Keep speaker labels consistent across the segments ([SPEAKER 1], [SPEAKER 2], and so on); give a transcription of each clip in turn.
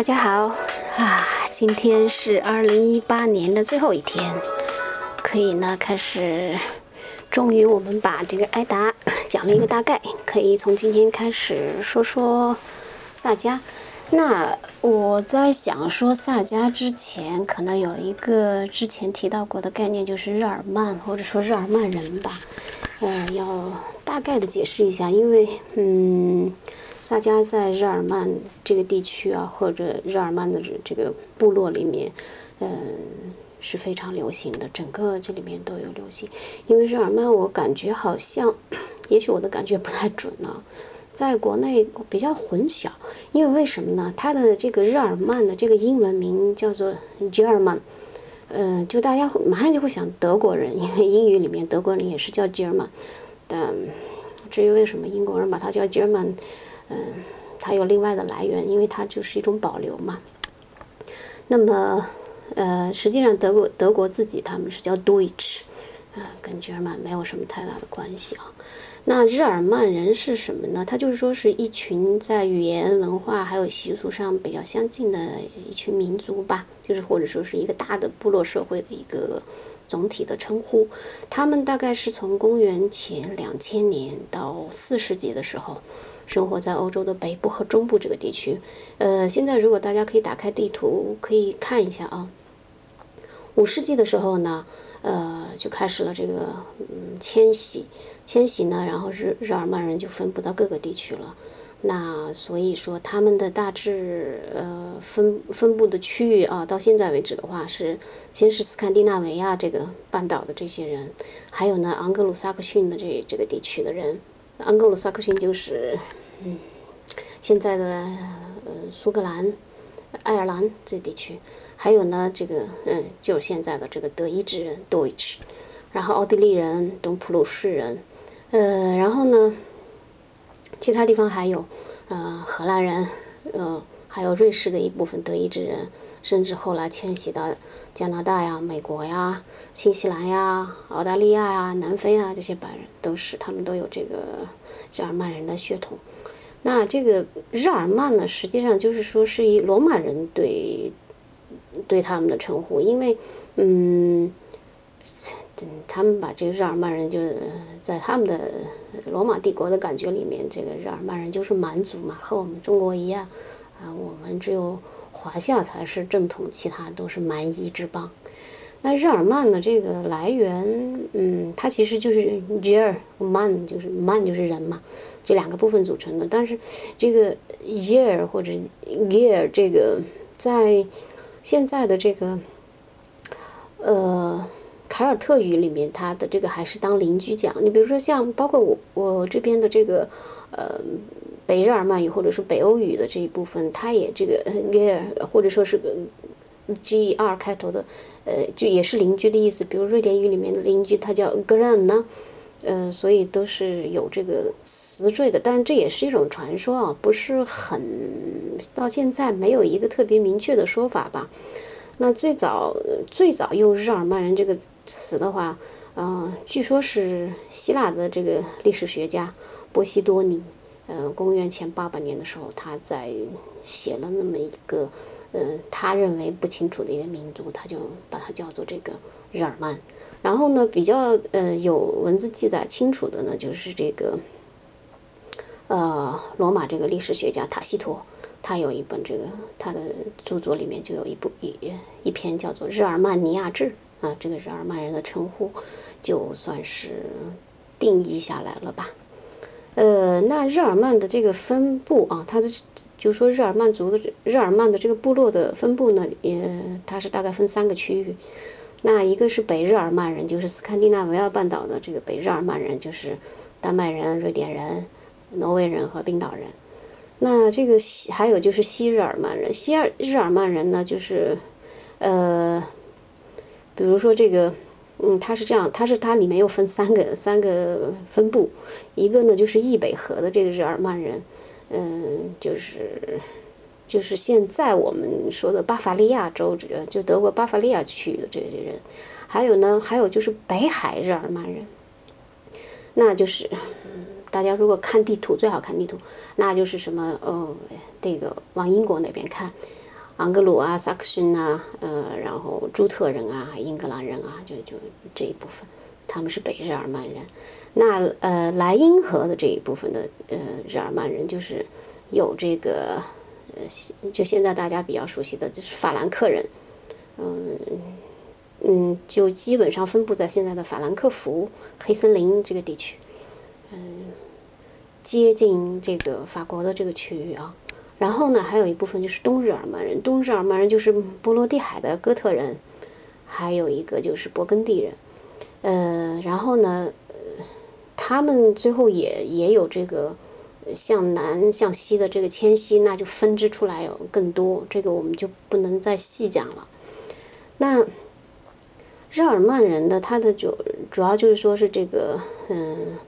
[SPEAKER 1] 大家好啊！今天是二零一八年的最后一天，可以呢开始，终于我们把这个艾达讲了一个大概，可以从今天开始说说萨迦。那我在想说萨迦之前，可能有一个之前提到过的概念，就是日耳曼或者说日耳曼人吧。呃，要大概的解释一下，因为嗯。萨迦在日耳曼这个地区啊，或者日耳曼的这个部落里面，嗯，是非常流行的。整个这里面都有流行。因为日耳曼，我感觉好像，也许我的感觉不太准呢，在国内比较混淆。因为为什么呢？它的这个日耳曼的这个英文名叫做 German，呃，就大家马上就会想德国人，因为英语里面德国人也是叫 German。但至于为什么英国人把它叫 German？嗯，它有另外的来源，因为它就是一种保留嘛。那么，呃，实际上德国德国自己他们是叫 Deutsch，啊，跟 German 没有什么太大的关系啊。那日耳曼人是什么呢？他就是说是一群在语言文化还有习俗上比较相近的一群民族吧，就是或者说是一个大的部落社会的一个总体的称呼。他们大概是从公元前两千年到四世纪的时候。生活在欧洲的北部和中部这个地区，呃，现在如果大家可以打开地图，可以看一下啊。五世纪的时候呢，呃，就开始了这个嗯迁徙，迁徙呢，然后日日耳曼人就分布到各个地区了。那所以说，他们的大致呃分分布的区域啊，到现在为止的话，是先是斯堪的纳维亚这个半岛的这些人，还有呢昂格鲁萨克逊的这这个地区的人。昂格鲁萨克逊就是，嗯，现在的呃苏格兰、爱尔兰这地区，还有呢这个嗯就是现在的这个德意志人 Deutsch，然后奥地利人、东普鲁士人，呃，然后呢，其他地方还有呃荷兰人，呃，还有瑞士的一部分德意志人。甚至后来迁徙到加拿大呀、美国呀、新西兰呀、澳大利亚呀、南非啊，这些白人都是，他们都有这个日耳曼人的血统。那这个日耳曼呢，实际上就是说是以罗马人对对他们的称呼，因为嗯，他们把这个日耳曼人就在他们的罗马帝国的感觉里面，这个日耳曼人就是蛮族嘛，和我们中国一样啊，我们只有。华夏才是正统，其他都是蛮夷之邦。那日耳曼的这个来源，嗯，它其实就是 ger man，就是 man 就是人嘛，这两个部分组成的。但是这个 gear 或者 gear 这个在现在的这个呃凯尔特语里面，它的这个还是当邻居讲。你比如说像包括我我这边的这个呃。北日耳曼语或者是北欧语的这一部分，它也这个 gear 或者说是个 g r 开头的，呃，就也是邻居的意思。比如瑞典语里面的邻居，它叫 gran 呢，呃，所以都是有这个词缀的。但这也是一种传说啊，不是很到现在没有一个特别明确的说法吧。那最早最早用日耳曼人这个词的话，嗯，据说是希腊的这个历史学家波西多尼。呃，公元前八百年的时候，他在写了那么一个，呃，他认为不清楚的一个民族，他就把它叫做这个日耳曼。然后呢，比较呃有文字记载清楚的呢，就是这个，呃，罗马这个历史学家塔西佗，他有一本这个他的著作里面就有一部一一篇叫做《日耳曼尼亚志》啊，这个日耳曼人的称呼就算是定义下来了吧。呃，那日耳曼的这个分布啊，它的就说日耳曼族的日耳曼的这个部落的分布呢，也它是大概分三个区域。那一个是北日耳曼人，就是斯堪的纳维亚半岛的这个北日耳曼人，就是丹麦人、瑞典人、挪威人和冰岛人。那这个西还有就是西日耳曼人，西日耳曼人呢，就是呃，比如说这个。嗯，它是这样，它是它里面又分三个三个分布，一个呢就是易北河的这个日耳曼人，嗯，就是就是现在我们说的巴伐利亚州，这就德国巴伐利亚区域的这些人，还有呢，还有就是北海日耳曼人，那就是大家如果看地图最好看地图，那就是什么，呃，这个往英国那边看。盎格鲁啊、萨克逊啊，呃，然后朱特人啊、英格兰人啊，就就这一部分，他们是北日耳曼人。那呃，莱茵河的这一部分的呃日耳曼人，就是有这个呃，就现在大家比较熟悉的就是法兰克人，嗯嗯，就基本上分布在现在的法兰克福、黑森林这个地区，嗯，接近这个法国的这个区域啊。然后呢，还有一部分就是东日耳曼人，东日耳曼人就是波罗的海的哥特人，还有一个就是勃艮第人，呃，然后呢。他们最后也也有这个向南向西的这个迁徙，那就分支出来有更多，这个我们就不能再细讲了。那日耳曼人的他的就主要就是说是这个嗯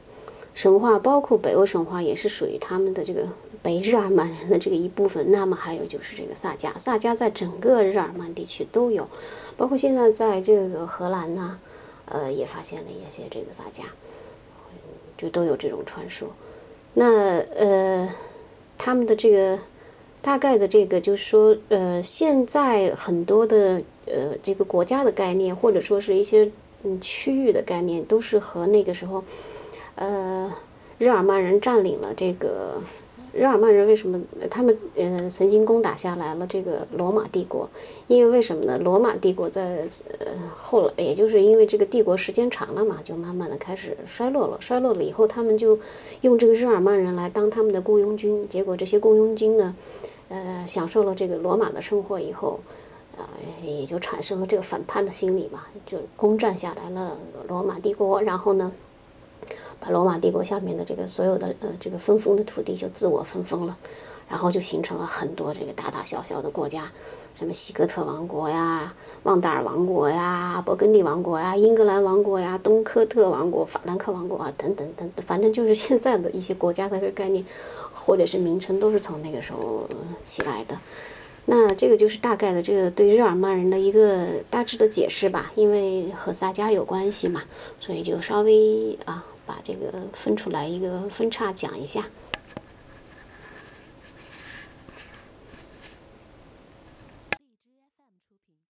[SPEAKER 1] 神话，包括北欧神话也是属于他们的这个北日耳曼人的这个一部分。那么还有就是这个萨迦，萨迦在整个日耳曼地区都有，包括现在在这个荷兰呢，呃也发现了一些这个萨迦。就都有这种传说，那呃，他们的这个大概的这个就是说，呃，现在很多的呃这个国家的概念，或者说是一些嗯区域的概念，都是和那个时候，呃，日耳曼人占领了这个。日耳曼人为什么他们呃曾经攻打下来了这个罗马帝国？因为为什么呢？罗马帝国在呃后来，也就是因为这个帝国时间长了嘛，就慢慢的开始衰落了。衰落了以后，他们就用这个日耳曼人来当他们的雇佣军。结果这些雇佣军呢，呃，享受了这个罗马的生活以后，啊，也就产生了这个反叛的心理嘛，就攻占下来了罗马帝国，然后呢？把罗马帝国下面的这个所有的呃这个分封的土地就自我分封了，然后就形成了很多这个大大小小的国家，什么西哥特王国呀、旺达尔王国呀、勃艮第王国呀、英格兰王国呀、东科特王国、法兰克王国啊等等等，反正就是现在的一些国家的这个概念或者是名称都是从那个时候起来的。那这个就是大概的这个对日耳曼人的一个大致的解释吧，因为和萨迦有关系嘛，所以就稍微啊。把这个分出来一个分叉讲一下。